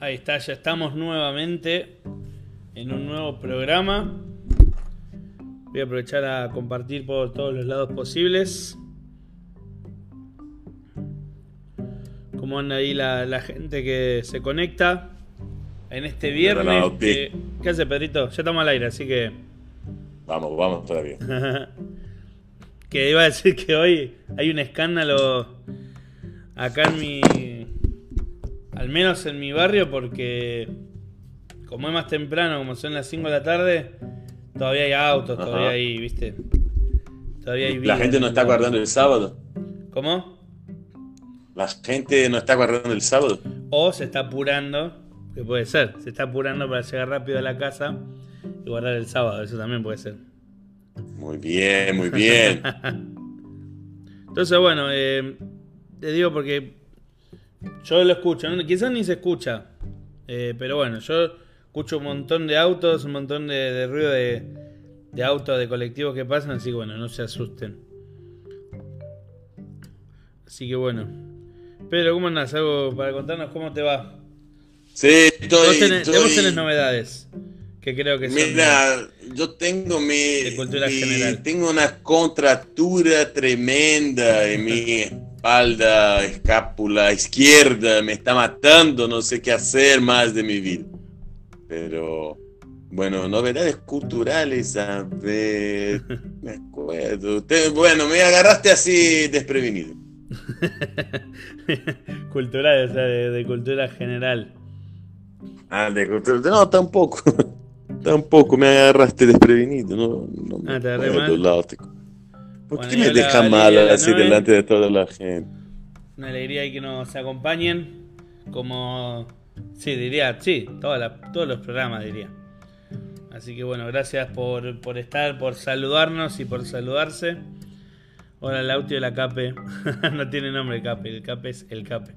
Ahí está, ya estamos nuevamente en un nuevo programa. Voy a aprovechar a compartir por todos los lados posibles. ¿Cómo anda ahí la, la gente que se conecta en este viernes? Que- ¿Qué hace Pedrito? Ya estamos al aire, así que... Vamos, vamos todavía. que iba a decir que hoy hay un escándalo acá en mi. Menos en mi barrio, porque como es más temprano, como son las 5 de la tarde, todavía hay autos, Ajá. todavía hay, ¿viste? Todavía hay La gente no está guardando el sábado. ¿Cómo? La gente no está guardando el sábado. O se está apurando, que puede ser, se está apurando para llegar rápido a la casa y guardar el sábado, eso también puede ser. Muy bien, muy bien. Entonces, bueno, eh, te digo porque yo lo escucho, ¿no? quizás ni se escucha, eh, pero bueno, yo escucho un montón de autos, un montón de, de ruido de, de autos, de colectivos que pasan, así que bueno, no se asusten. Así que bueno. Pedro, ¿cómo andás? ¿Algo para contarnos cómo te va? Sí, estoy. Vos tenés, estoy- vos tenés novedades, que creo que son... Mira, yo tengo mi, De cultura mi- general. tengo una contractura tremenda en mi espalda, escápula izquierda, me está matando, no sé qué hacer más de mi vida. Pero bueno, novedades culturales, a ver, me acuerdo. Bueno, me agarraste así desprevenido. Cultural, o sea, de, de cultura general. Ah, de cultura, no, tampoco. Tampoco me agarraste desprevenido, no, no me Ah, te agarré acuerdo. ¿Por qué me deja mal así nueve. delante de toda la gente? Una alegría y que nos acompañen. Como. Sí, diría, sí, la- todos los programas diría. Así que bueno, gracias por, por estar, por saludarnos y por saludarse. Hola, el audio de la Cape. no tiene nombre el Cape, el Cape es el Cape.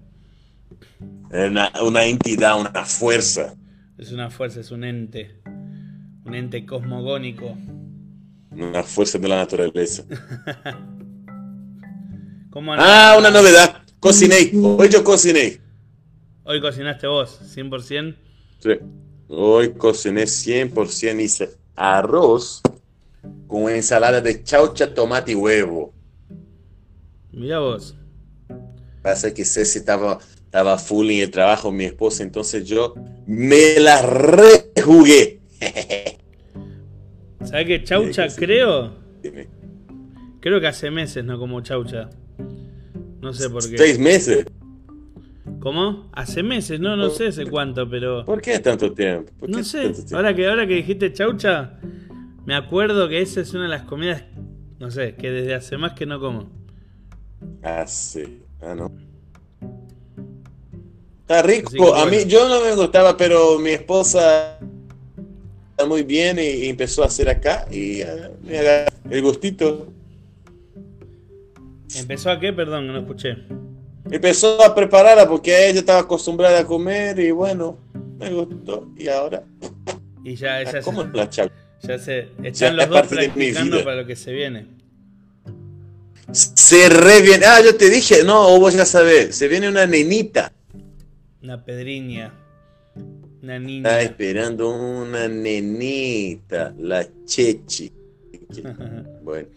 Una, una entidad, una fuerza, Es una fuerza, es un ente. Un ente cosmogónico. Una fuerza de la naturaleza. ¿Cómo Ah, una novedad. Cociné. Hoy yo cociné. Hoy cocinaste vos, 100%. Sí. Hoy cociné 100%. Hice arroz con ensalada de chaucha, tomate y huevo. Mirá vos. Pasa que Ceci estaba, estaba full en el trabajo, mi esposa, entonces yo me la rejugué. ¿Sabés que chaucha que creo? Creo que hace meses no como chaucha. No sé por qué. Seis meses. ¿Cómo? Hace meses, no, no sé hace cuánto, pero. ¿Por qué tanto tiempo? ¿Por No sé. tiempo? Ahora que, ahora que dijiste chaucha, me acuerdo que esa es una de las comidas, no sé, que desde hace más que no como. Ah, sí. Ah, no. Está rico. A mí, yo no me gustaba, pero mi esposa está muy bien y, empezó a hacer acá y ah, me agarró el gustito. ¿Empezó a qué? Perdón, no escuché. Empezó a prepararla porque ella estaba acostumbrada a comer y bueno, me gustó. Y ahora, Y ya, ya, ¿cómo se, la chau? ya se. Ya Están es los dos practicando para lo que se viene. Se re bien. Ah, yo te dije, no, vos ya sabés, se viene una nenita. Una pedriña. Una Está esperando una nenita, la Chechi. Bueno,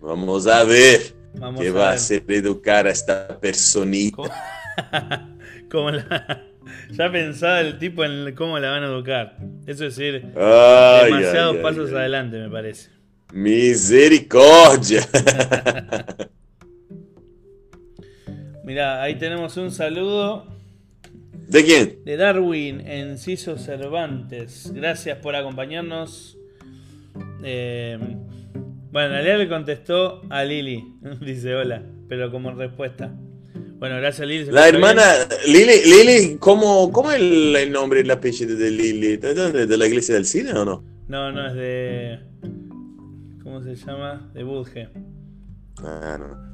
vamos a ver Vamos qué a va a hacer educar a esta personita. ¿Cómo, cómo la- ya pensaba el tipo en cómo la van a educar. Eso es decir, Ay, demasiados ay, pasos ay. adelante, me parece. Misericordia. Mirá, ahí tenemos un saludo ¿De quién? de Darwin Enciso Cervantes. Gracias por acompañarnos. Eh, bueno, en realidad le contestó a Lili. Dice hola, pero como respuesta. Bueno, gracias Lili. ¿se La hermana bien? Lili, Lili, ¿cómo, cómo es el, nombre y el apellido de Lili? ¿De la iglesia del cine o no? No, no, es de... ¿Cómo se llama? De Budge. Ah, no.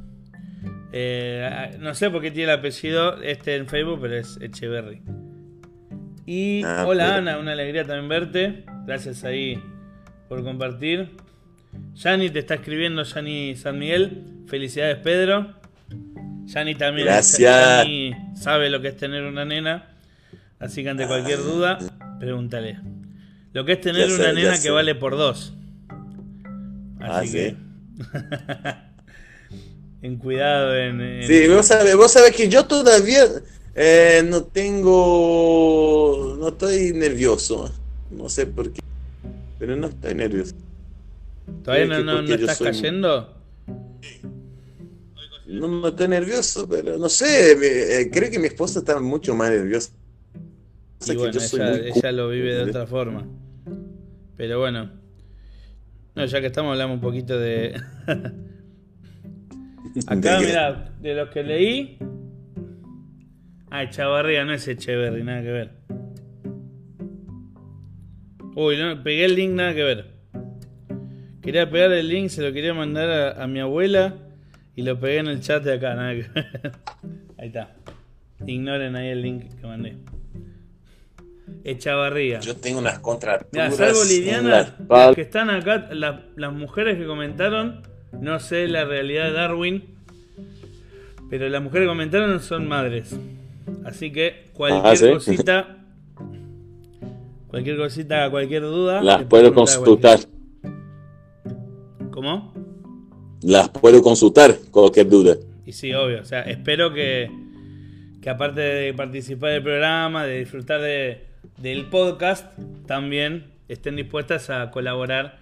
Eh, no sé por qué tiene el apellido este en Facebook, pero es Echeverry. Y Ah, hola pero- Ana, una alegría también verte. Gracias ahí por compartir. Yani te está escribiendo, Yani San Miguel. Felicidades Pedro. Yani también Gracias. Yani sabe lo que es tener una nena. Así que ante cualquier duda, pregúntale. Lo que es tener sé, una nena que vale por dos. Ah, Así ¿sí? en cuidado, en. en- Sí, vos sabés, vos sabés que yo todavía eh, no tengo, no estoy nervioso, no sé por qué, pero no estoy nervioso. ¿Todavía no, no, no estás soy- cayendo? No, no estoy nervioso, pero no sé, me- eh, creo que mi esposa está mucho más nerviosa. O sea Y que bueno, yo soy ella, muy ella lo vive de otra forma. Pero bueno. No, ya que estamos hablando un poquito de. Acá, mira, de los que leí. Ah, Echavarría, no es Echeverry, nada que ver. Uy, no, pegué el link, nada que ver. Quería pegar el link, se lo quería mandar a, a mi abuela y lo pegué en el chat de acá, nada que ver. Ahí está. Ignoren ahí el link que mandé. Echavarría. Yo tengo unas Mira, contracturas salvo Liliana, las que están acá, la- las mujeres que comentaron, no sé la realidad de Darwin, pero las mujeres que comentaron son madres. Así que cualquier Ah, ¿sí? cosita, cualquier cosita, cualquier duda, Las puedo consultar, cualquier- ¿Cómo? las puedo consultar, cualquier duda. Y sí, obvio. O sea, espero que, que aparte de participar del programa, de disfrutar de- del podcast, también estén dispuestas a colaborar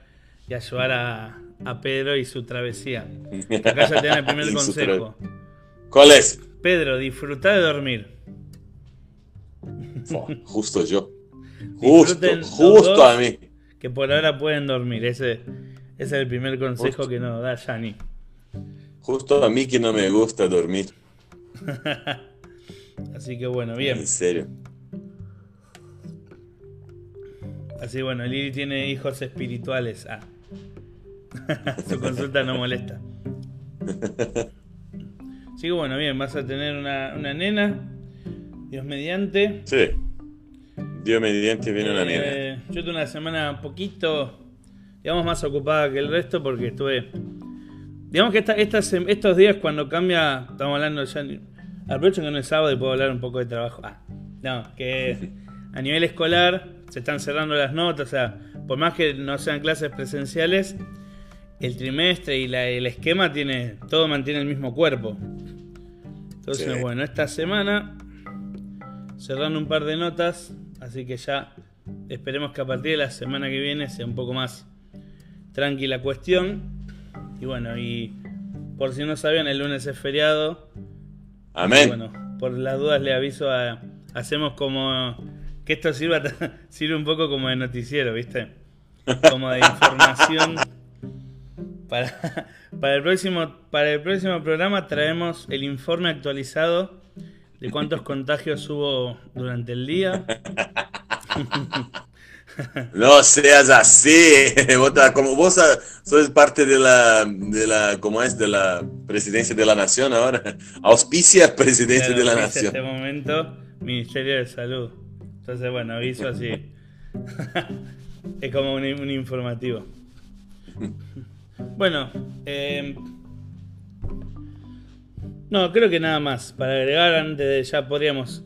y ayudar a, a Pedro y su travesía. Acá ya tienen el primer consejo. ¿Cuál es? Pedro, disfruta de dormir. Justo yo. Justo, Disfruten justo a mí. Que por ahora pueden dormir. Ese, ese es el primer consejo Justo. que nos da Yani. Justo a mí que no me gusta dormir. Así que bueno, bien. En serio. Así bueno, Lili tiene hijos espirituales. Ah. Su consulta no molesta. Así que bueno, bien, vas a tener una, una nena. Dios mediante. Sí. Dios mediante viene una nena. Eh, Yo tuve una semana un poquito, digamos, más ocupada que el resto porque estuve. Digamos que esta, esta estos días cuando cambia, estamos hablando ya. Aprovecho que no es sábado y puedo hablar un poco de trabajo. Ah, no, que a nivel escolar se están cerrando las notas, o sea, por más que no sean clases presenciales, el trimestre y la- el esquema tiene, todo mantiene el mismo cuerpo. Entonces, Sí. bueno, esta semana cerrando un par de notas, así que ya esperemos que a partir de la semana que viene sea un poco más tranquila cuestión. Y bueno, y por si no sabían, el lunes es feriado. Amén. Bueno, por las dudas le aviso a. Hacemos como. Que esto sirva, sirve un poco como de noticiero, ¿viste? Como de información. Para, para, el próximo, para el próximo programa traemos el informe actualizado de cuántos contagios hubo durante el día. No seas así. Como vos sos parte de la, de la, ¿cómo es? De la presidencia de la nación ahora. Auspicia presidencia Claro, de la nación. este momento, Ministerio de Salud. Entonces, bueno, aviso así. es como un, un informativo. Bueno, eh, no, creo que nada más. Para agregar, antes de ya podríamos,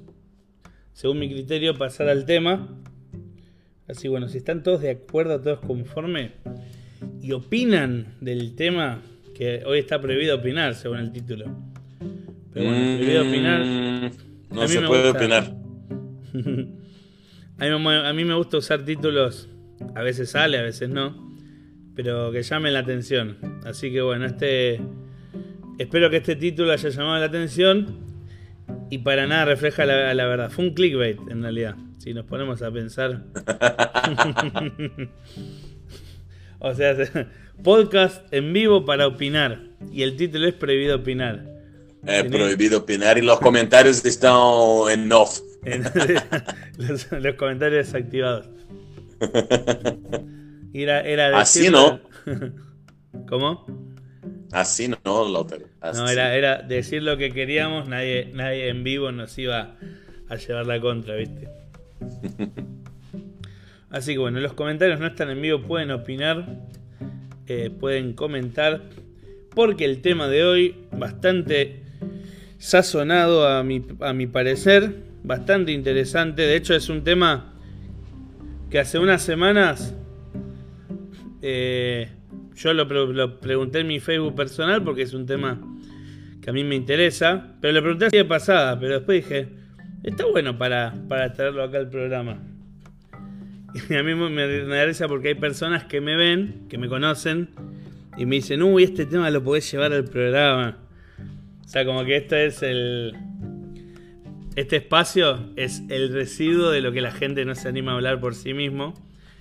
según mi criterio, pasar al tema. Así bueno, si están todos de acuerdo, todos conforme y opinan del tema, que hoy está prohibido opinar, según el título. Pero bueno, prohibido opinar. Mm, No se puede gusta. opinar. A mí, a mí me gusta usar títulos, a veces sale, a veces no, pero que llamen la atención. Así que bueno, este espero que este título haya llamado la atención y para nada refleja la, la verdad. Fue un clickbait en realidad, si nos ponemos a pensar. o sea, podcast en vivo para opinar y el título es prohibido opinar. Es Tenés- prohibido opinar y los comentarios están en off. Los, los comentarios desactivados. Era, era Así decirlo- ¿Cómo? Así no. Así. No, era, era decir lo que queríamos, nadie, nadie en vivo nos iba a llevar la contra, ¿viste? Así que bueno, los comentarios no están en vivo, pueden opinar, eh, pueden comentar, porque el tema de hoy, bastante sazonado a mi, a mi parecer, bastante interesante. De hecho, es un tema que hace unas semanas eh, yo lo, pregunté en mi Facebook personal porque es un tema que a mí me interesa. Pero le pregunté de pasada, pero después dije, está bueno para, para traerlo acá al programa. Y a mí me, me porque hay personas que me ven, que me conocen, y me dicen, uy, este tema lo podés llevar al programa. O sea, como que este es el. Este espacio es el residuo de lo que la gente no se anima a hablar por sí mismo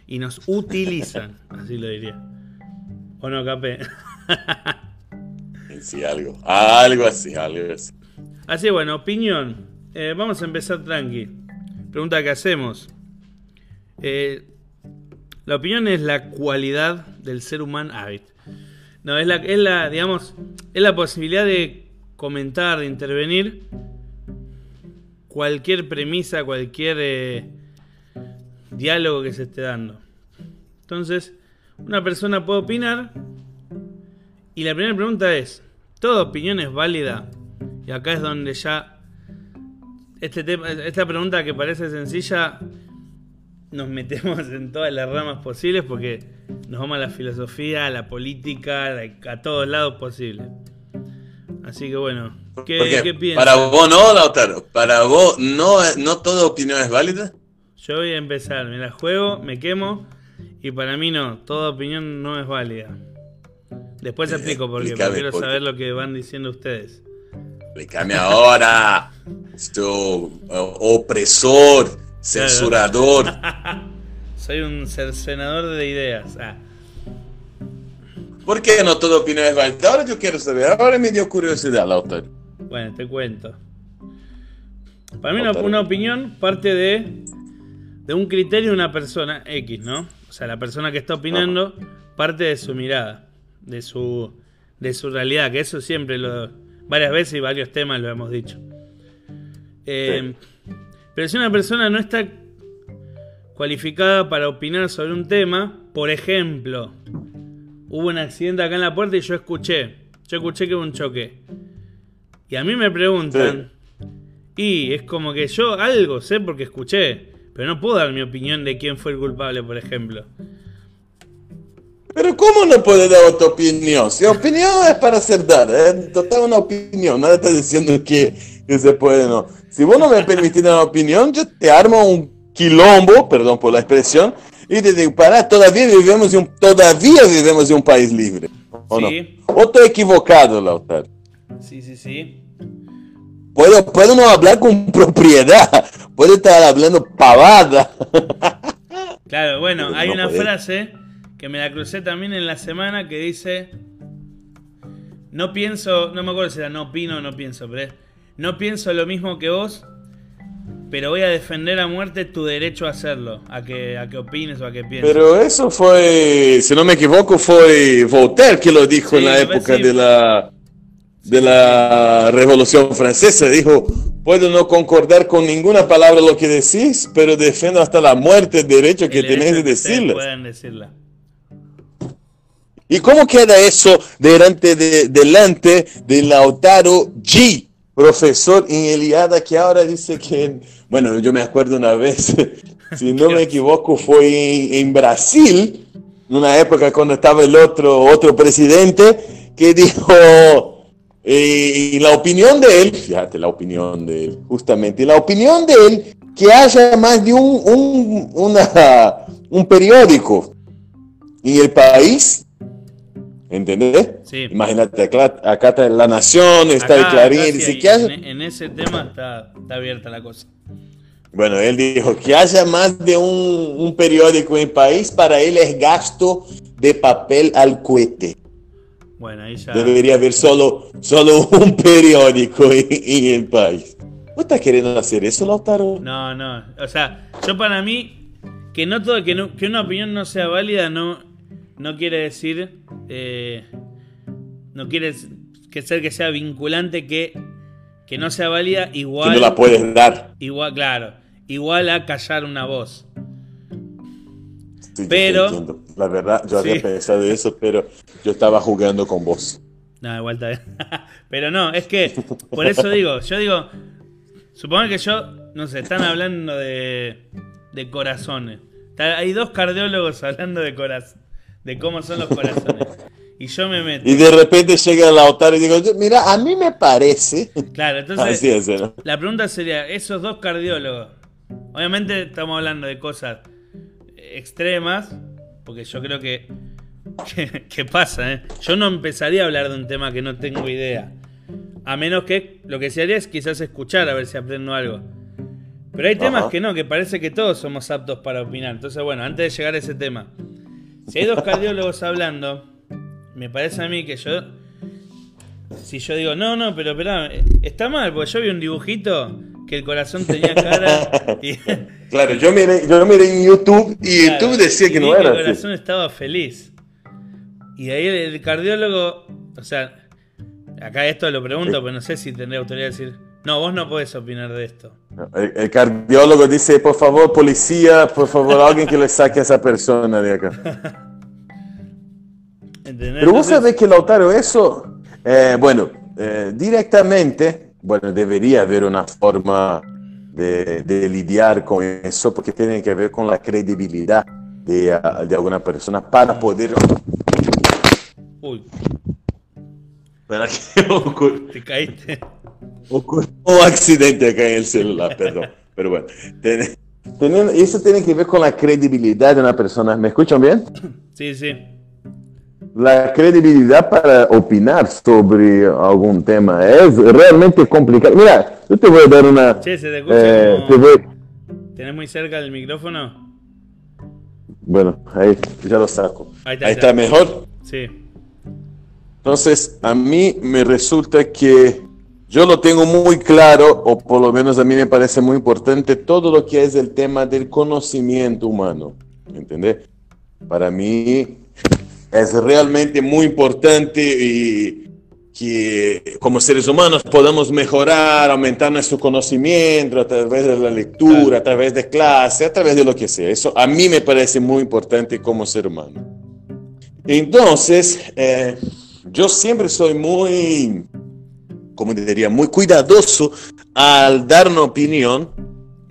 y nos utilizan, así lo diría. ¿O no, Capé? sí, algo. Algo así, algo así. Así, bueno, opinión. Eh, vamos a empezar tranqui. Pregunta que hacemos. Eh, la opinión es la cualidad del ser humano. Ah, no, es la, es la, digamos, es la posibilidad de comentar, de intervenir cualquier premisa, cualquier eh, diálogo que se esté dando. Entonces, una persona puede opinar y la primera pregunta es, ¿toda opinión es válida? Y acá es donde ya este tema, esta pregunta que parece sencilla nos metemos en todas las ramas posibles porque nos vamos a la filosofía, a la política, a todos lados posibles. Así que bueno, ¿qué, piensas? Para vos no, Lautaro, para vos no, no toda opinión es válida. Yo voy a empezar, me la juego, me quemo y para mí no, toda opinión no es válida. Después te explico porque quiero saber lo que van diciendo ustedes. Explícame ahora, esto opresor. Censurador. Soy un cercenador de ideas. Ah. ¿Por qué no todo opinión es válida? Ahora yo quiero saber. Ahora me dio curiosidad, Lautaro. Bueno, te cuento. Para mí una, opinión parte de, de un criterio de una persona X, ¿no? O sea, la persona que está opinando parte de su mirada, de su, de su realidad, que eso siempre lo... Varias veces y varios temas lo hemos dicho. Eh, pero si una persona no está cualificada para opinar sobre un tema, por ejemplo, hubo un accidente acá en la puerta y yo escuché, yo escuché que hubo un choque. Y a mí me preguntan, y es como que yo algo sé porque escuché, pero no puedo dar mi opinión de quién fue el culpable, por ejemplo. Pero ¿cómo no puede dar otra opinión? Si opinión es para ser dar, ¿eh? Total una opinión, nada está diciendo que, que se puede no. Si vos no me permitís una opinión, yo te armo un quilombo, perdón por la expresión, y te digo, para, todavía vivimos en un, todavía vivimos en un país libre. ¿O sí. no? ¿O estoy equivocado, Lautaro? Sí, sí, sí. Puedo, puedo no hablar con propiedad, puedo estar hablando pavada. Claro, bueno, hay una frase que me la crucé también en la semana que dice, no pienso, no me acuerdo si era no opino o no pienso, pero no pienso lo mismo que vos, pero voy a defender a muerte tu derecho a hacerlo, a que, a que opines o a que pienses. Pero eso fue, si no me equivoco, fue Voltaire que lo dijo en la época de la de la Revolución Francesa. Dijo, puedo no concordar con ninguna palabra lo que decís, pero defiendo hasta la muerte el derecho que tenés de decirla. ¿Y cómo queda eso delante de, delante de Lautaro G? profesor en Eliada que ahora dice que, bueno, yo me acuerdo una vez, si no me equivoco, fue en, Brasil, en una época cuando estaba el otro, otro presidente, que dijo, eh, y la opinión de él, fíjate, la opinión de él, justamente, la opinión de él, que haya más de un, un, una, un periódico en el país ¿Entendés? Sí. Imagínate, acá, está La Nación, está el Clarín. Dice, que en, ese tema está, abierta la cosa. Bueno, él dijo que haya más de un, periódico en el país, para él es gasto de papel al cohete. Bueno, ahí ya... Debería haber solo, solo un periódico en, el país. ¿Vos estás queriendo hacer eso, Lautaro? No, no. O sea, yo para mí, que no todo, que, que una opinión no sea válida, no, no quiere decir, eh, no quiere que ser que sea vinculante que, que no sea válida igual. Que no la puedes dar. Igual, claro, igual a callar una voz. pero. La verdad, yo había pensado eso, pero yo estaba jugando con vos. No, igual está bien. pero no, es que, por eso digo, yo digo, Supongo que yo, no sé, están hablando de, de corazones. Hay dos cardiólogos hablando de corazón, de cómo son los corazones. Y yo me meto. Y de repente llega el Lautaro y digo, mira, a mí me parece. Claro, entonces. La pregunta sería: esos dos cardiólogos. Obviamente estamos hablando de cosas extremas, porque yo creo que. ¿Qué pasa, ¿eh? Yo no empezaría a hablar de un tema que no tengo idea. A menos que lo que se haría es quizás escuchar a ver si aprendo algo. Pero hay temas que no, que parece que todos somos aptos para opinar. Entonces, bueno, antes de llegar a ese tema, si hay dos cardiólogos hablando, me parece a mí que yo. Si yo digo, no, no, pero espera, está mal, porque yo vi un dibujito que el corazón tenía cara. claro, yo miré, yo miré en YouTube y YouTube decía que no era. el corazón estaba feliz. Y ahí el cardiólogo, o sea, Acá esto lo pregunto, pero no sé si tendría autoridad de decir, no, vos no podés opinar de esto. El, cardiólogo dice, por favor, policía, por favor, alguien que le saque a esa persona de acá. Pero vos sabés que Lautaro, eso, eh, bueno, eh, directamente, bueno, debería haber una forma de, lidiar con eso, porque tiene que ver con la credibilidad de, de alguna persona para poder... Uy. ¿Para qué ocurre? Te caíste. Ocurrió un accidente acá en el celular, perdón. Pero bueno, eso tiene que ver con la credibilidad de una persona. ¿Me escuchan bien? Sí, sí. La credibilidad para opinar sobre algún tema es realmente complicado. Mira, yo te voy a dar una... Sí, se te escucha eh, ¿Tenés muy cerca el micrófono? Bueno, ahí ya lo saco. Ahí está, ahí está mejor. Sí. Entonces, a mí me resulta que yo lo tengo muy claro, o por lo menos a mí me parece muy importante, todo lo que es el tema del conocimiento humano. ¿Entendés? Para mí es realmente muy importante y que como seres humanos podamos mejorar, aumentar nuestro conocimiento a través de la lectura, a través de clase, a través de lo que sea. Eso a mí me parece muy importante como ser humano. Entonces, eh, yo siempre soy muy, como diría, muy cuidadoso al dar una opinión,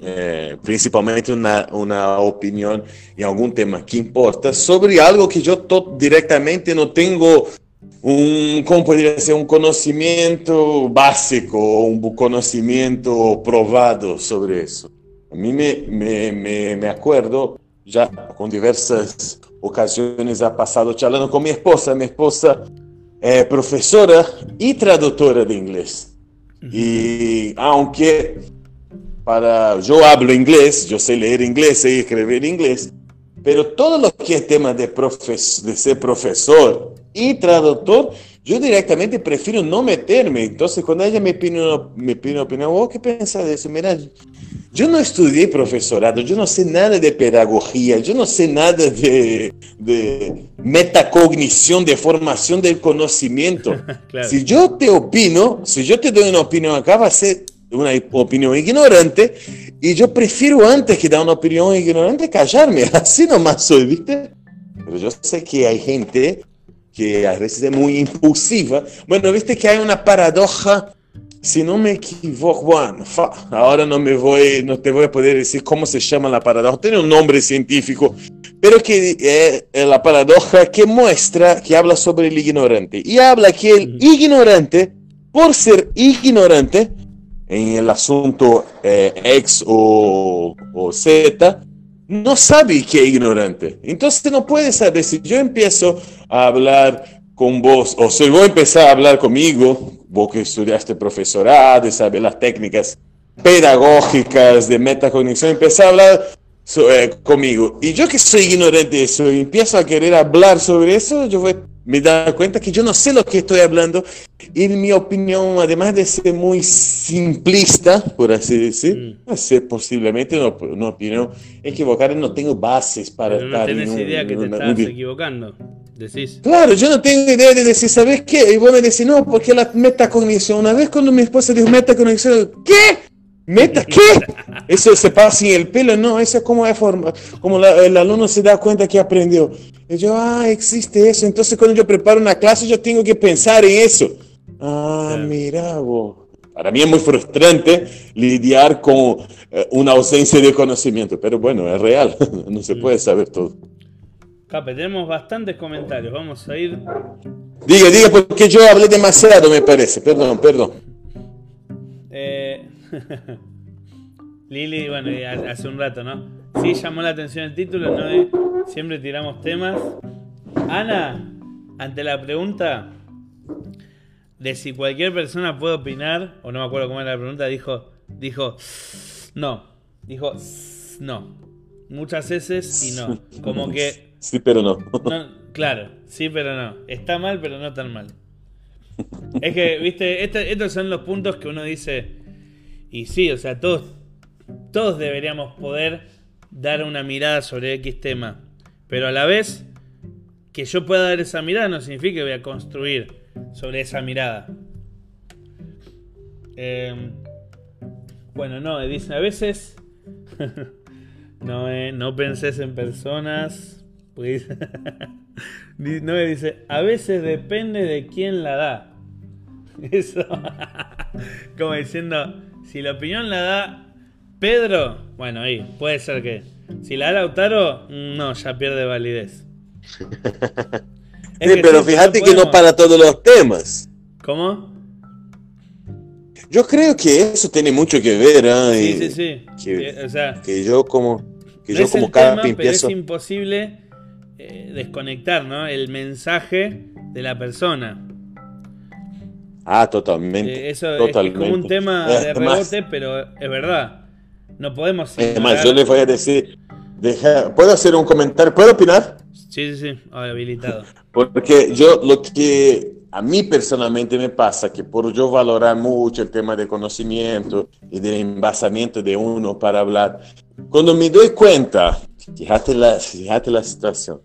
eh, principalmente una, una, opinión en algún tema que importa, sobre algo que yo directamente no tengo un, ¿cómo podría ser? Un conocimiento básico o un conocimiento probado sobre eso. A mí me, me, me, me acuerdo, ya con diversas ocasiones ha pasado charlando con mi esposa, mi esposa é professora e tradutora de inglês. E aunque para eu hablo inglês, eu sei ler inglês, sei escrever inglês, pero todo lo que é tema de, profes, de ser professor e tradutor, eu diretamente prefiro não meter-me. Então, quando ela me pide uma, me pide uma opinião, oh, que pensa disso? Mira, eu não estudei professorado, eu não sei nada de pedagogia, eu não sei nada de, de metacognição, de formação do conhecimento. claro. Se eu te opino, se eu te dou uma opinião acá, vai ser uma opinião ignorante, e eu prefiro antes que dar uma opinião ignorante, callar-me. Assim nomás sou, ¿viste? Mas eu sei que há gente que às vezes é muito impulsiva. Bueno, viste que há uma paradoja si no me equivoco, bueno, ahora no me voy, no te voy a poder decir cómo se llama la paradoja, tiene un nombre científico, pero que es eh, la paradoja que muestra, que habla sobre el ignorante, y habla que el ignorante, por ser ignorante, en el asunto eh, X o, o Z, no sabe que es ignorante. Entonces no puede saber si yo empiezo a hablar con vos, o si vos empezar a hablar conmigo, vos que estudiaste profesorado y sabes las técnicas pedagógicas de metacognición, empezar a hablar eh, conmigo. Y yo que soy ignorante de eso y empiezo a querer hablar sobre eso, yo voy, me dar cuenta que yo no sé lo que estoy hablando. Y mi opinión, además de ser muy simplista, por así decir, mm. ser posiblemente una, una, opinión equivocada, no tengo bases para Pero estar no tenés idea que te estás equivocando. Decís. Claro, yo no tengo idea de decir, ¿sabes qué? Y vos me decís, no, porque la metacognición. Una vez cuando mi esposa dijo metacognición, ¿qué? ¿Meta qué? Eso se pasa en el pelo, no, eso es como es forma, como el alumno se da cuenta que aprendió. Y yo, ah, existe eso. Entonces cuando yo preparo una clase, yo tengo que pensar en eso. Ah, mira vos. Para mí es muy frustrante lidiar con eh, una ausencia de conocimiento, pero bueno, es real, no se puede saber todo. Cape, tenemos bastantes comentarios, vamos a ir... Diga, diga, porque yo hablé demasiado, me parece, perdón, perdón. Lili, bueno, hace un rato, ¿no? Sí llamó la atención el título, ¿no? Siempre tiramos temas. Ana, ante la pregunta de si cualquier persona puede opinar, o no me acuerdo cómo era la pregunta, dijo, dijo, no, dijo, no. Muchas veces y no. Como que... Sí, pero no. claro, sí, pero no. Está mal, pero no tan mal. Es que, viste, estos son los puntos que uno dice, y sí, o sea, todos, todos deberíamos poder dar una mirada sobre X tema. Pero a la vez, que yo pueda dar esa mirada no significa que voy a construir sobre esa mirada. Em, bueno, no, dice a veces no, eh, no penses en personas. Pues, no, dice, a veces depende de quién la da. Eso, como diciendo, si la opinión la da Pedro, bueno, ahí, puede ser que. Si la da Lautaro, no, ya pierde validez. sí, pero fíjate que no para todos los temas. ¿Cómo? Yo creo que eso tiene mucho que ver. ¿eh? Sí, sí, sí. Que, o sea, que yo como, que yo como cada Es imposible eh, desconectar ¿no? el mensaje de la persona. Ah, totalmente. Eh, eso totalmente. es como un tema de rebote, pero es verdad. No podemos. Además, yo les voy a decir. ¿Puedo hacer un comentario? ¿Puedo opinar? Sí, sí, sí, habilitado. Porque yo lo que a mí personalmente me pasa que por yo valorar mucho el tema de conocimiento y del envasamiento de uno para hablar, cuando me doy cuenta, fíjate la, fíjate la situación,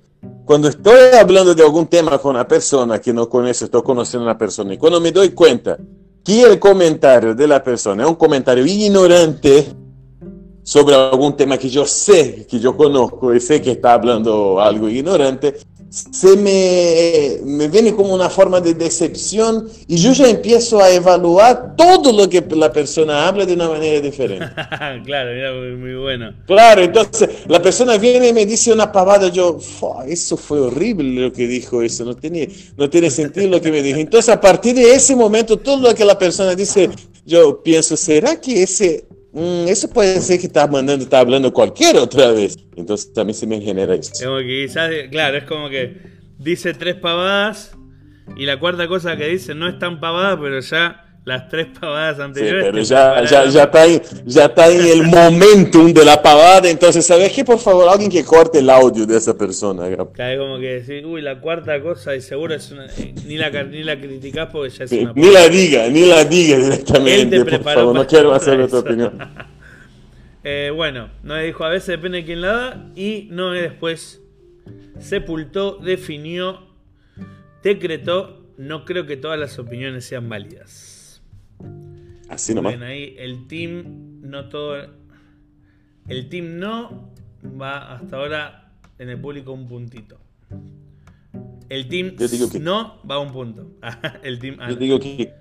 cuando estoy hablando de algún tema con una persona que no conozco, estoy conociendo a una persona, y cuando me doy cuenta que el comentario de la persona es un comentario ignorante, sobre algún tema que yo sé, que yo conozco y sé que está hablando algo ignorante, se me, me viene como una forma de decepción y yo ya empiezo a evaluar todo lo que la persona habla de una manera diferente. claro, mira, muy bueno. Claro, entonces la persona viene y me dice una pavada, yo, eso fue horrible lo que dijo eso, no tiene, no tiene sentido lo que me dijo. Entonces a partir de ese momento, todo lo que la persona dice, yo pienso, ¿será que ese Mm, eso puede ser que está mandando, está hablando cualquier otra vez. Entonces también se me genera eso. Como que quizás, claro, es como que dice tres pavadas y la cuarta cosa que dice no es tan pavada, pero ya las tres pavadas anteriores. Sí, pero ya, ya, ya, está en, ya está en el momentum de la pavada. Entonces, ¿sabes qué? Por favor, alguien que corte el audio de esa persona. Cae como que decir, uy, la cuarta cosa, y seguro es una. Eh, ni, la, ni la criticás porque ya es una. Ni la diga, ni la diga directamente. por favor, no quiero hacer tu opinión. eh, bueno, no dijo, a veces depende de quién la da. Y no después sepultó, definió, decretó. No creo que todas las opiniones sean válidas. Así nomás. ahí el team no todo. El team no va hasta ahora en el público un puntito. El team no va a un punto. el team Yo digo que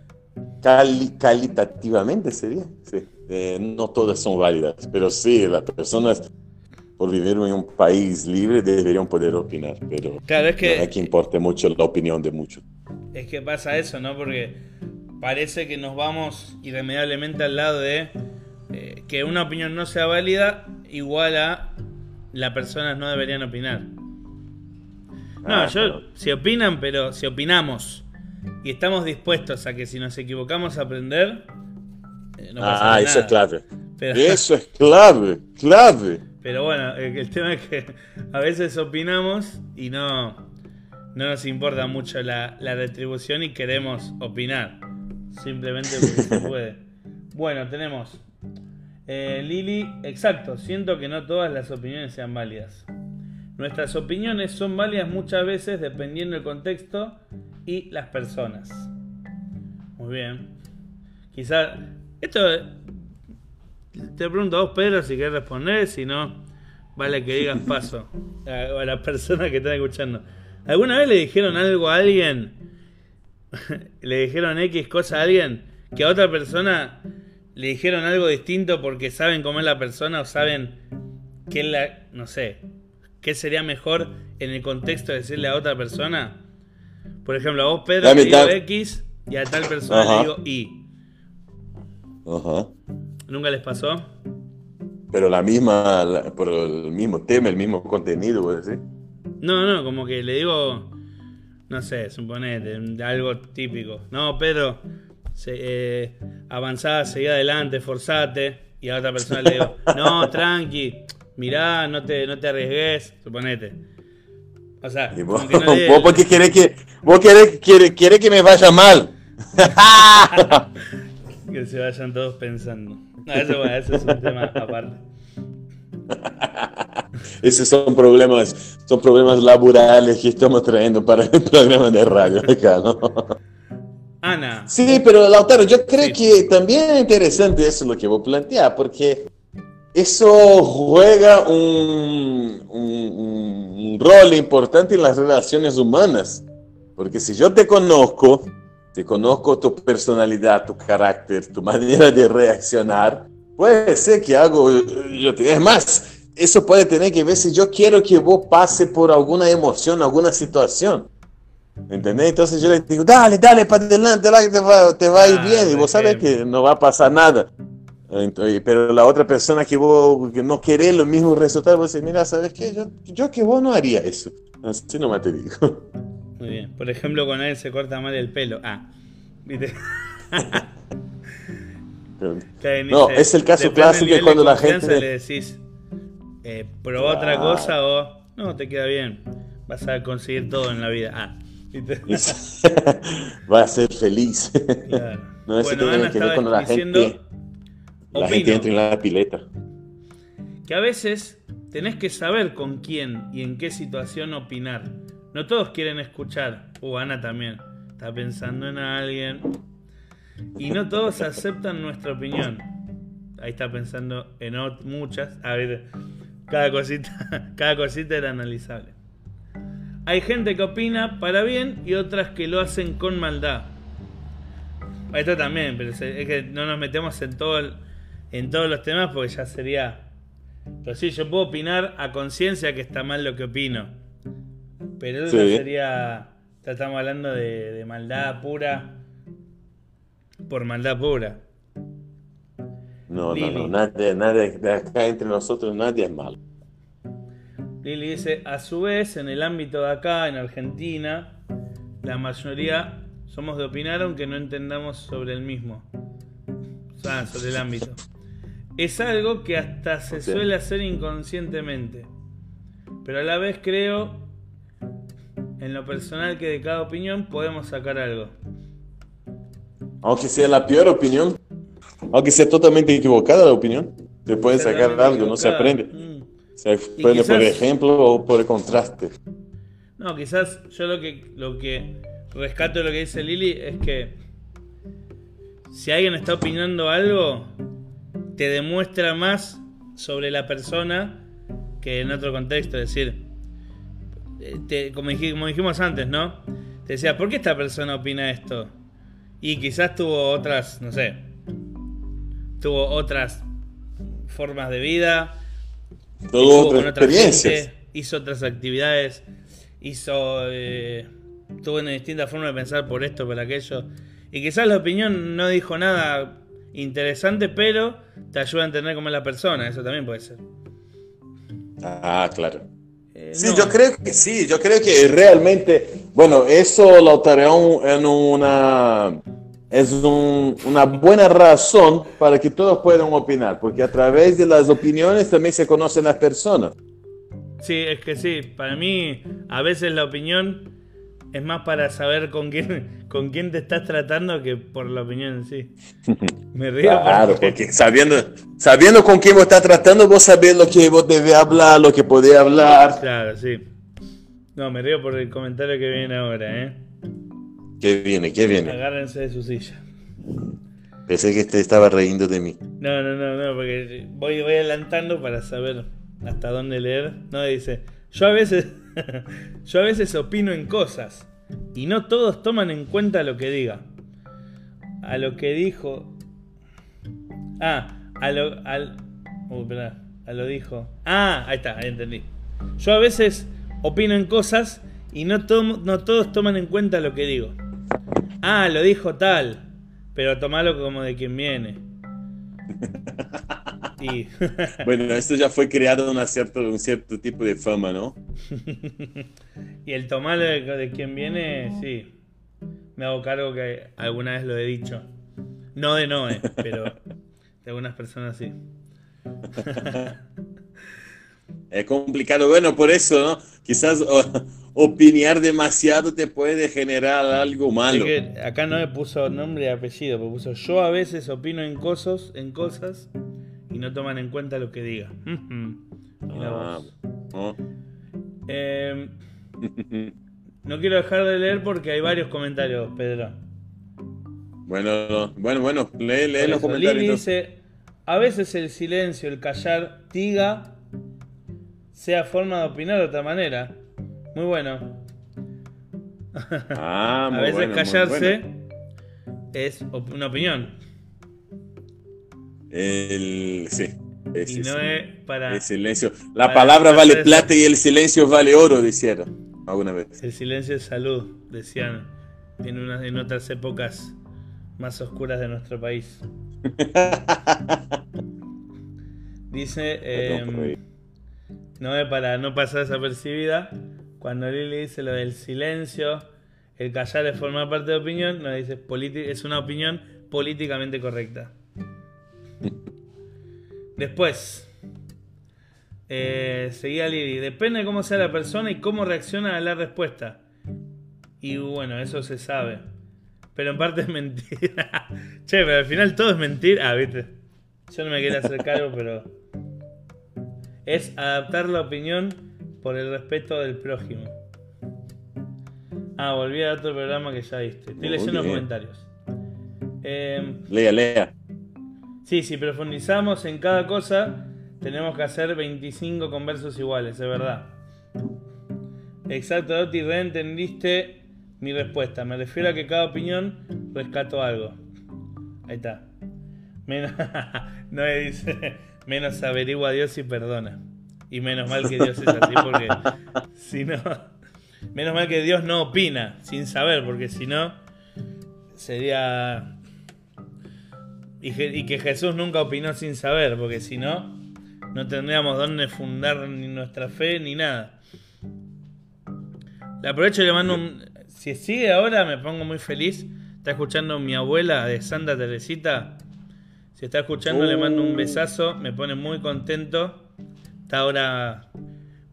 cali, calitativamente sería. Sí. Eh, no todas son válidas, pero sí, las personas por vivir en un país libre deberían poder opinar, pero claro, es que, no hay que importe mucho la opinión de muchos. Es que pasa eso, ¿no? Porque parece que nos vamos irremediablemente al lado de eh, que una opinión no sea válida igual a las personas no deberían opinar. No, ah, yo, si opinan, pero si opinamos y estamos dispuestos a que si nos equivocamos a aprender, eh, no pasa ah, eso es clave. eso es clave, clave. Pero bueno, el, tema es que a veces opinamos y no, no nos importa mucho la retribución y queremos opinar. Simplemente porque se puede. Bueno, tenemos eh, Lili, exacto, siento que no todas las opiniones sean válidas. Nuestras opiniones son válidas muchas veces dependiendo del contexto y las personas. Muy bien. Quizá, esto te pregunto a vos, Pedro, si querés responder, si no, vale que digas paso a, a las personas que están escuchando. ¿Alguna vez le dijeron algo a alguien le dijeron X cosa a alguien que a otra persona le dijeron algo distinto porque saben cómo es la persona o saben qué la, no sé, qué sería mejor en el contexto de decirle a otra persona. Por ejemplo, a vos Pedro Dame le digo tal- X y a tal persona Ajá. le digo Y. Ajá. ¿Nunca les pasó? Pero la misma, la- por el mismo tema, el mismo contenido, decir. No, no, como que le digo, no sé, suponete, algo típico. No, Pedro, se, eh, avanzá, seguí adelante, forzate. Y a otra persona le digo, no, tranqui, mirá, no te, no te arriesgues, suponete. O sea, Y vos, vos porque querés que, vos querés, querés, querés que me vaya mal. que se vayan todos pensando. No, eso, bueno, eso es un tema aparte. Esos son problemas, son problemas laborales que estamos trayendo para el programa de radio acá, ¿no? Ana, Sí, pero Lautaro, yo creo Sí. que también es interesante eso lo que vos planteas, porque eso juega un, un- un rol importante en las relaciones humanas. Porque si yo te conozco, te conozco tu personalidad, tu carácter, tu manera de reaccionar, puede ser que hago, yo te- es más, eso puede tener que ver si yo quiero que vos pase por alguna emoción, alguna situación. ¿Entendés? Entonces yo le digo, dale, dale, para adelante, dale, te va, te va a ir Ah, bien. Y vos sabes que no va a pasar nada. Entonces, pero la otra persona que vos que no querés los mismos resultados, vos decís, mira, ¿sabes qué? Yo, yo que vos no haría eso. Así nomás te digo. muy bien. Por ejemplo, con él se corta mal el pelo. Ah, ¿viste? Que No, dice, es el caso clásico cuando la gente- le decís, eh, probá otra cosa o no, te queda bien. Vas a conseguir todo en la vida. Ah, va a ser feliz. Claro. No, eso bueno, Ana que ver cuando la gente, la gente entra en la pileta. que a veces tenés que saber con quién y en qué situación opinar. No todos quieren escuchar. O Ana también. Está pensando en alguien. Y no todos aceptan nuestra opinión. Ahí está pensando en muchas. A ver, cada cosita, cada cosita era analizable. Hay gente que opina para bien y otras que lo hacen con maldad. Esto también, pero es que no nos metemos en todo el- en todos los temas porque ya sería. Pero sí, yo puedo opinar a conciencia que está mal lo que opino. Pero eso Sí. sería. ya estamos hablando de, de maldad pura. Por maldad pura. No, no, Lili. no, nadie, nadie, de acá entre nosotros nadie es malo. Lili dice, a su vez, en el ámbito de acá, en Argentina, la mayoría somos de opinar aunque no entendamos sobre el mismo. O sea, sobre el ámbito. Es algo que hasta se suele hacer inconscientemente. Pero a la vez creo, en lo personal, que de cada opinión podemos sacar algo. Aunque sea la peor opinión, aunque sea totalmente equivocada la opinión, se puede sacar algo, no se aprende. Mm. Se aprende por quizás- ejemplo o por el contraste. No, quizás yo lo que, lo que rescato de lo que dice Lili es que si alguien está opinando algo, te demuestra más sobre la persona que en otro contexto. Es decir, eh, te- como dijimos antes, ¿no? Te decía, ¿por qué esta persona opina esto? Y quizás tuvo otras, no sé, tuvo otras formas de vida, estuvo otras experiencias. gente, hizo otras actividades, hizo. Eh, tuvo una distinta forma de pensar por esto, por aquello. Y quizás la opinión no dijo nada interesante, pero te ayuda a entender cómo es la persona. Eso también puede ser. Ah, claro. Eh, Sí, no, yo creo que sí, yo creo que realmente, bueno, eso Lautaro es una, es un- una buena razón para que todos puedan opinar, porque a través de las opiniones también se conocen las personas. Sí, es que sí. Para mí, a veces la opinión es más para saber con quién, con quién te estás tratando que por la opinión en sí. Me río Claro, porque- porque sabiendo, sabiendo con quién vos estás tratando, vos sabés lo que vos debes hablar, lo que podés hablar. Claro, sí. No, me río por el comentario que viene ahora, ¿eh? ¿Qué viene? ¿Qué viene? Agárrense de su silla. Pensé que te estaba riendo de mí. No, no, no, no, porque voy, voy adelantando para saber hasta dónde leer. No, dice, yo a veces, yo a veces opino en cosas y no todos toman en cuenta lo que diga. a lo que dijo. Ah, a lo. Al, uh, espera, a lo dijo. Ah, ahí está, ahí entendí. Yo a veces opino en cosas y no, tomo- no todos toman en cuenta lo que digo. Ah, lo dijo tal, pero tomalo como de quien viene. Bueno, esto ya fue creado una un cierto tipo de fama, ¿no? y el tomarlo de, de quien viene, sí. Me hago cargo que alguna vez lo he dicho. No de Noé, pero de algunas personas sí. Es complicado, bueno, por eso, ¿no? Quizás o- opinar demasiado te puede generar algo malo. Que acá no me puso nombre y apellido, me puso yo a veces opino en cosas, en cosas no toman en cuenta lo que diga. Ah, vos. ¿no? Eh, no quiero dejar de leer porque hay varios comentarios, Pedro. Bueno, no. bueno, bueno, lee, lee los comentarios. Lili dice, a veces el silencio, el callar, diga, sea forma de opinar de otra manera. Muy bueno. Ah, a veces bueno, callarse bueno. es op- una opinión. El, sí, Y sí, no sí. es para... El silencio. La para palabra vale eso. plata y el silencio vale oro, dijeron alguna vez. El silencio es salud, decían en, unas, en otras épocas más oscuras de nuestro país. Dice, eh, no es para no pasar desapercibida, cuando Lili dice lo del silencio, el callar es formar parte de opinión, no dice es una opinión políticamente correcta. Después, eh, seguía Lili, depende de cómo sea la persona y cómo reacciona a la respuesta. Y bueno, eso se sabe. Pero en parte es mentira. che, pero al final todo es mentira. Ah, viste. Yo no me quiero hacer cargo, pero. Es adaptar la opinión por el respeto del prójimo. Ah, volví a otro programa que ya viste. Estoy leyendo los comentarios. Eh, Lea, lea. Sí, si profundizamos en cada cosa, tenemos que hacer 25 conversos iguales, es verdad. Exacto, Doti, reentendiste mi respuesta. Me refiero a que cada opinión rescato algo. Ahí está. Menos, no dice, menos averigua a Dios y perdona. Y menos mal que Dios es así, porque si no. Menos mal que Dios no opina sin saber, porque si no, sería y, que Jesús nunca opinó sin saber, porque si no, no tendríamos dónde fundar ni nuestra fe ni nada. Le aprovecho y le mando un. Si sigue ahora, me pongo muy feliz. Está escuchando mi abuela de Santa Teresita. Si está escuchando, le mando un besazo. Me pone muy contento. Está ahora.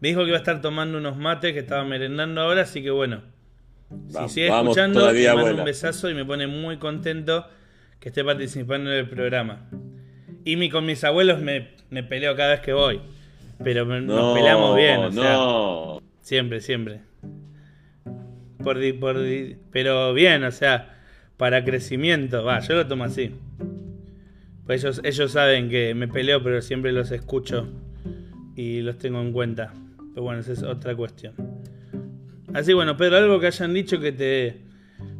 Me dijo que iba a estar tomando unos mates, que estaba merendando ahora, así que bueno. Si sigue vamos escuchando, le mando abuela. un besazo y me pone muy contento que esté participando en el programa. Y mi, con mis abuelos me, me peleo cada vez que voy. Pero me- nos No, peleamos bien, o sea, no. siempre, siempre. Por, di- por di- pero bien, o sea, para crecimiento. Va, yo lo tomo así. Pues ellos, ellos saben que me peleo, pero siempre los escucho y los tengo en cuenta. Pero bueno, esa es otra cuestión. Así bueno, Pedro, algo que hayan dicho que te,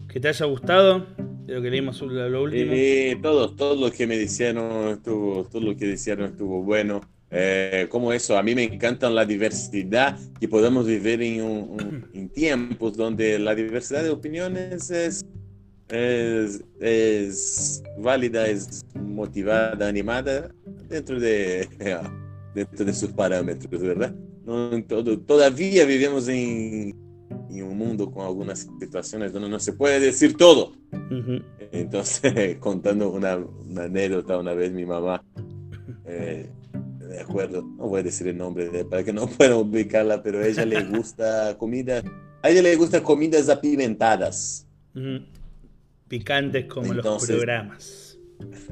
que te haya gustado, de lo que leímos lo, último. Eh, todo, todo lo que me dijeron estuvo, todo lo que dijeron estuvo bueno. Eh, como eso, a mí me encanta la diversidad que podemos vivir en, un- en tiempos donde la diversidad de opiniones es, es, es válida, es motivada, animada dentro de, dentro de sus parámetros, ¿verdad? No todo, todavía vivimos en, en un mundo con algunas situaciones donde no se puede decir todo. Entonces, contando una, una anécdota, una vez mi mamá, eh, de acuerdo, no voy a decir el nombre de- para que no puedan ubicarla, pero a ella le gusta comida, a ella le gusta comidas apimentadas. Picantes como los programas.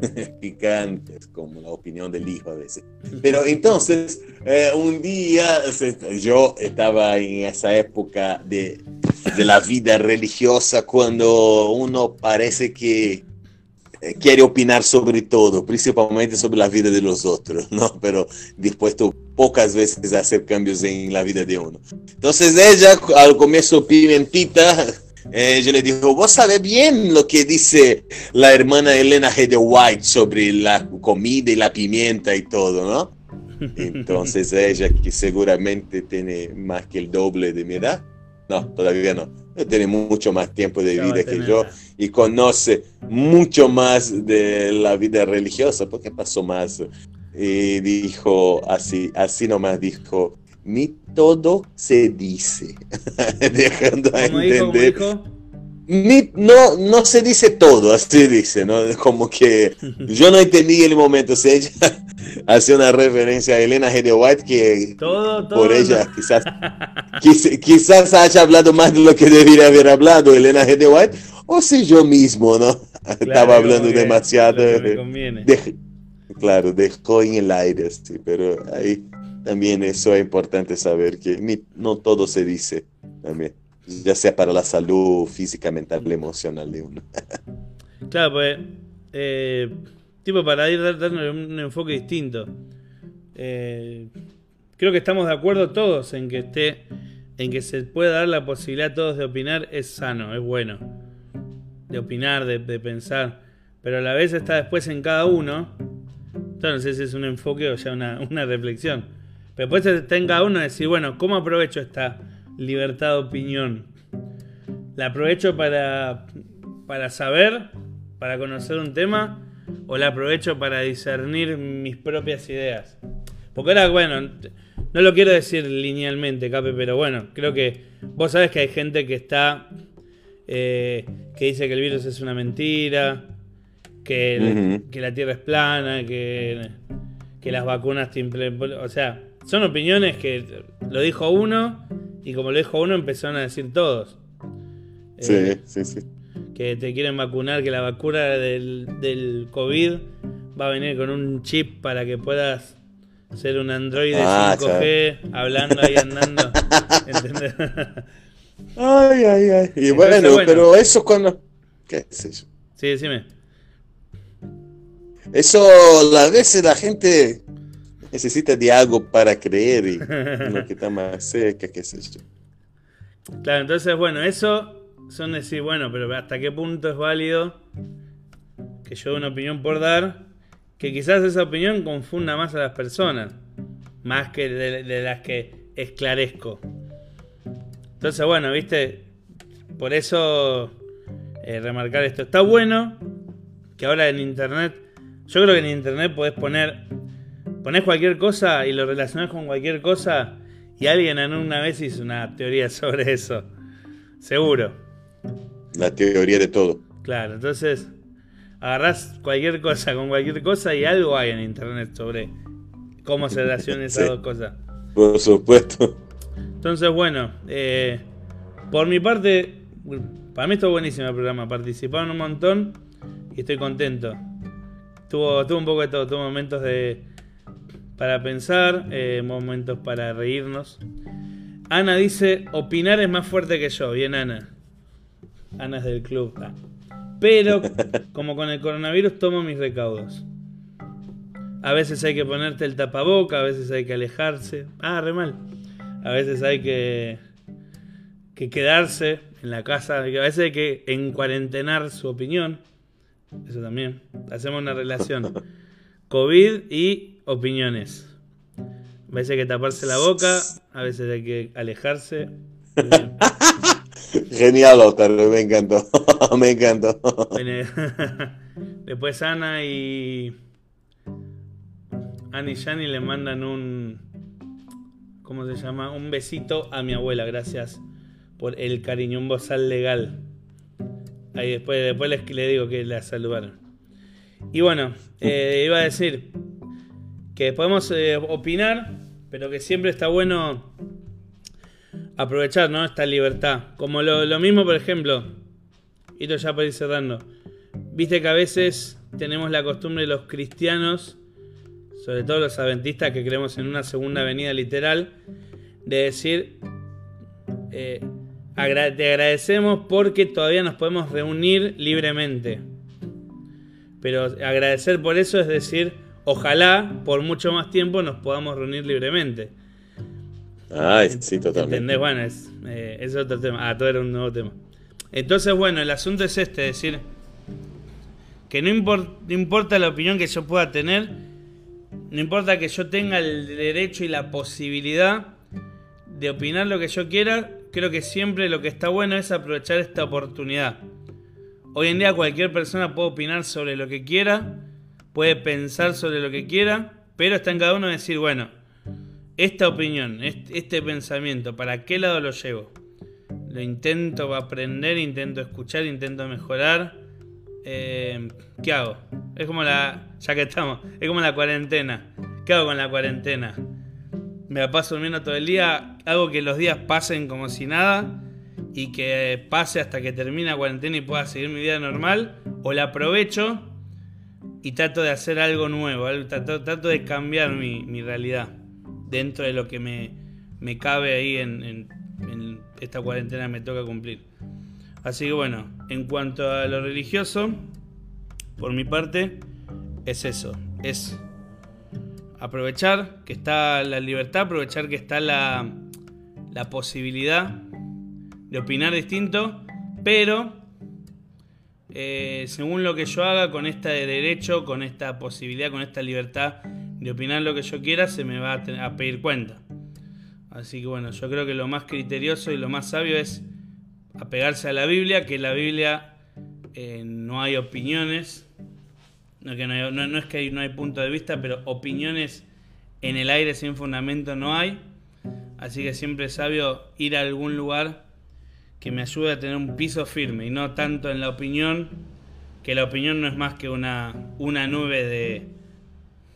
picantes, como la opinión del hijo a veces. Pero entonces, eh, un día yo estaba en esa época de, de la vida religiosa cuando uno parece que eh, quiere opinar sobre todo, principalmente sobre la vida de los otros, ¿no? Pero dispuesto pocas veces a hacer cambios en la vida de uno. Entonces ella, al comer su pimentita, eh, yo le digo, vos sabés bien lo que dice la hermana Elena G. de White sobre la comida y la pimienta y todo, ¿no? Entonces ella, que seguramente tiene más que el doble de mi edad, no, todavía no, tiene mucho más tiempo de vida que yo y conoce mucho más de la vida religiosa, porque pasó más. Y dijo así, así nomás dijo, ni todo se dice, dejando a entender. Ni, no, no se dice todo, así dice, ¿no? Como que yo no entendí el momento, o sea, ella hace una referencia a Elena G. White que por ella quizás, quizás haya hablado más de lo que debería haber hablado Elena G. White, o si yo mismo, ¿no? Estaba hablando demasiado. De, claro, dejó en el aire, sí, pero ahí también eso es importante saber que ni, no todo se dice también, ya sea para la salud física, mental, emocional de uno. claro, pues... Eh tipo para ir dándole un enfoque distinto. Eh, creo que estamos de acuerdo todos en que esté, en que se pueda dar la posibilidad a todos de opinar, es sano, es bueno. De opinar, de, pensar. Pero a la vez está después en cada uno. Entonces es un enfoque o ya una, una reflexión. Pero después está en cada uno decir, bueno, ¿cómo aprovecho esta libertad de opinión? ¿La aprovecho para, para saber, para conocer un tema? o la aprovecho para discernir mis propias ideas. Porque ahora, bueno, no lo quiero decir linealmente, Cape, pero bueno, creo que vos sabés que hay gente que está, eh, que dice que el virus es una mentira, que, que la Tierra es plana, que, que las vacunas te O sea, son opiniones que lo dijo uno y como lo dijo uno empezaron a decir todos. Sí, eh, sí, sí que te quieren vacunar, que la vacuna del, del COVID va a venir con un chip para que puedas ser un androide 5G, ah, hablando ahí andando. ¿entendés? ay, ay, ay. Y bueno, pero eso cuando. ¿Qué es eso? Sí, decime. Eso, a veces la gente necesita de algo para creer y lo que está más cerca, qué sé yo. Claro, entonces, bueno, eso son decir, bueno, pero hasta qué punto es válido que yo dé una opinión por dar, que quizás esa opinión confunda más a las personas, más que de, las que esclarezco. Entonces, bueno, viste, por eso eh, remarcar esto. Está bueno que ahora en internet, yo creo que en internet podés poner, ponés cualquier cosa y lo relacionás con cualquier cosa y alguien en una vez hizo una teoría sobre eso. Seguro. La teoría de todo. Claro, entonces agarrás cualquier cosa con cualquier cosa y algo hay en internet sobre cómo se relacionan esas dos cosas. Por supuesto. Entonces, bueno, eh, por mi parte, para mí estuvo buenísimo el programa. Participaron un montón y estoy contento. Tuvo, tuvo un poco de todo, tuvo momentos de para pensar, eh, momentos para reírnos. Ana dice, opinar es más fuerte que yo. Bien, Ana. Ana es del club. Ah. Pero, como con el coronavirus, tomo mis recaudos. A veces hay que ponerte el tapaboca, a veces hay que alejarse. Ah, re mal. A veces hay que, que quedarse en la casa. A veces hay que encuarentenar su opinión. Eso también. Hacemos una relación. COVID y opiniones. A veces hay que taparse la boca, a veces hay que alejarse. Genial, Otar, me encantó. me encantó. Después Ana y. Ana y Shani le mandan un. ¿Cómo se llama? Un besito a mi abuela. Gracias por el cariño, un bozal legal. Ahí después, después les, le digo que la saludaron. Y bueno, eh, iba a decir que podemos eh, opinar, pero que siempre está bueno aprovechar ¿no? esta libertad. Como lo, mismo, por ejemplo, y esto ya para ir cerrando. Viste que a veces tenemos la costumbre los cristianos, sobre todo los adventistas que creemos en una segunda venida literal, de decir, eh, te agradecemos porque todavía nos podemos reunir libremente. Pero agradecer por eso es decir, ojalá por mucho más tiempo nos podamos reunir libremente. Ah, sí, totalmente. ¿Entendés? Bueno, es, eh, es otro tema. Ah, todo era un nuevo tema. Entonces, bueno, el asunto es este, es decir, que no, no importa la opinión que yo pueda tener, no importa que yo tenga el derecho y la posibilidad de opinar lo que yo quiera, creo que siempre lo que está bueno es aprovechar esta oportunidad. Hoy en día cualquier persona puede opinar sobre lo que quiera, puede pensar sobre lo que quiera, pero está en cada uno decir, bueno, esta opinión, este pensamiento, ¿para qué lado lo llevo? Lo intento aprender, intento escuchar, intento mejorar. Eh, ¿Qué hago? Es como la. Ya que estamos, es como la cuarentena. ¿Qué hago con la cuarentena? Me la paso durmiendo todo el día, hago que los días pasen como si nada y que pase hasta que termine la cuarentena y pueda seguir mi vida normal, o la aprovecho y trato de hacer algo nuevo, trato, de cambiar mi, realidad dentro de lo que me, cabe ahí en, esta cuarentena me toca cumplir. Así que bueno, en cuanto a lo religioso, por mi parte, es eso, es aprovechar que está la libertad, aprovechar que está la, la posibilidad de opinar distinto, pero eh, según lo que yo haga con este derecho, con esta posibilidad, con esta libertad de opinar lo que yo quiera, se me va a, pedir cuenta. Así que bueno, yo creo que lo más criterioso y lo más sabio es apegarse a la Biblia, que la Biblia eh, no hay opiniones, no, que no, es que no hay punto de vista, pero opiniones en el aire sin fundamento no hay. Así que siempre es sabio ir a algún lugar que me ayude a tener un piso firme y no tanto en la opinión, que la opinión no es más que una, una nube de,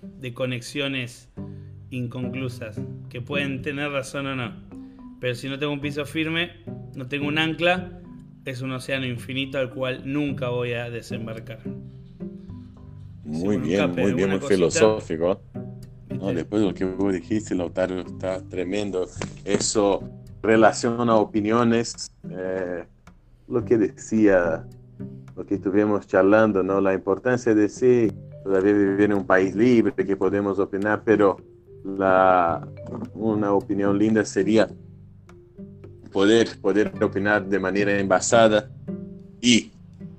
de conexiones inconclusas, que pueden tener razón o no. Pero si no tengo un piso firme, no tengo un ancla, es un océano infinito al cual nunca voy a desembarcar. Muy bien, muy bien, muy filosófico. después de lo que vos dijiste, Lautaro, está tremendo. Eso relaciona opiniones. Eh, lo que decía, lo que estuvimos charlando, ¿no? La importancia de sí, todavía vivir en un país libre, que podemos opinar, pero la, una opinión linda sería poder, poder opinar de manera envasada y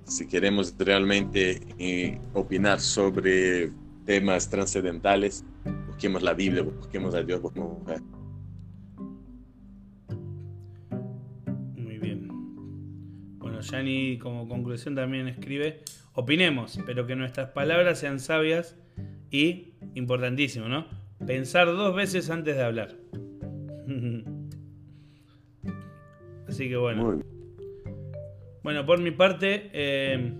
si queremos realmente eh, opinar sobre temas trascendentales, busquemos la Biblia, busquemos a Dios, busquemos Muy Yani como conclusión también escribe, opinemos, pero que nuestras palabras sean sabias y, importantísimo, ¿no? Pensar dos veces antes de hablar. Así que bueno. Bueno, por mi parte, eh,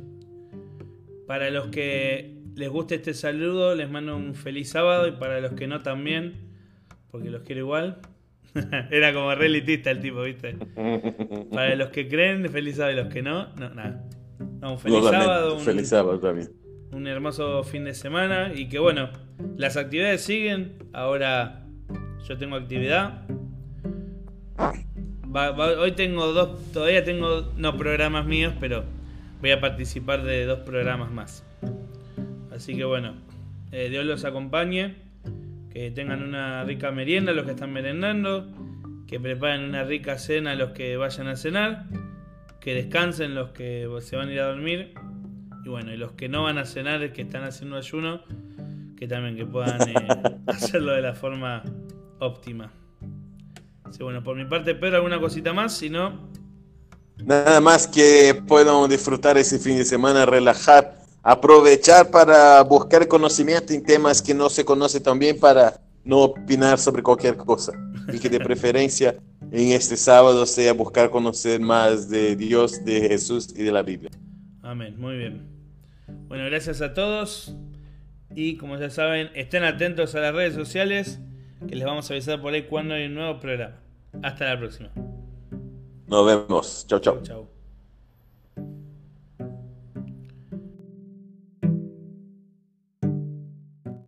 para los que les guste este saludo, les mando un feliz sábado y para los que no también, porque los quiero igual. Era como relitista el tipo, ¿viste? Para los que creen, feliz sábado y los que no, no, nada. un feliz sábado. feliz sábado también. Un hermoso fin de semana y que bueno, las actividades siguen. Ahora yo tengo actividad. hoy tengo dos, todavía tengo no programas míos, pero voy a participar de dos programas más. Así que bueno, eh, Dios los acompañe, que tengan una rica merienda los que están merendando, que preparen una rica cena los que vayan a cenar, que descansen los que se van a ir a dormir y bueno, y los que no van a cenar, que están haciendo ayuno, que también que puedan eh, hacerlo de la forma óptima. Sí, bueno, por mi parte, Pedro, ¿alguna cosita más? Si no... Nada más que puedan disfrutar ese fin de semana, relajar, aprovechar para buscar conocimiento en temas que no se conoce tan bien para no opinar sobre cualquier cosa. Y que de preferencia en este sábado sea buscar conocer más de Dios, de Jesús y de la Biblia. Amén, muy bien. Bueno, gracias a todos. Y como ya saben, estén atentos a las redes sociales, que les vamos a avisar por ahí cuando hay un nuevo programa. Hasta la próxima. Nos vemos. Chau. chau.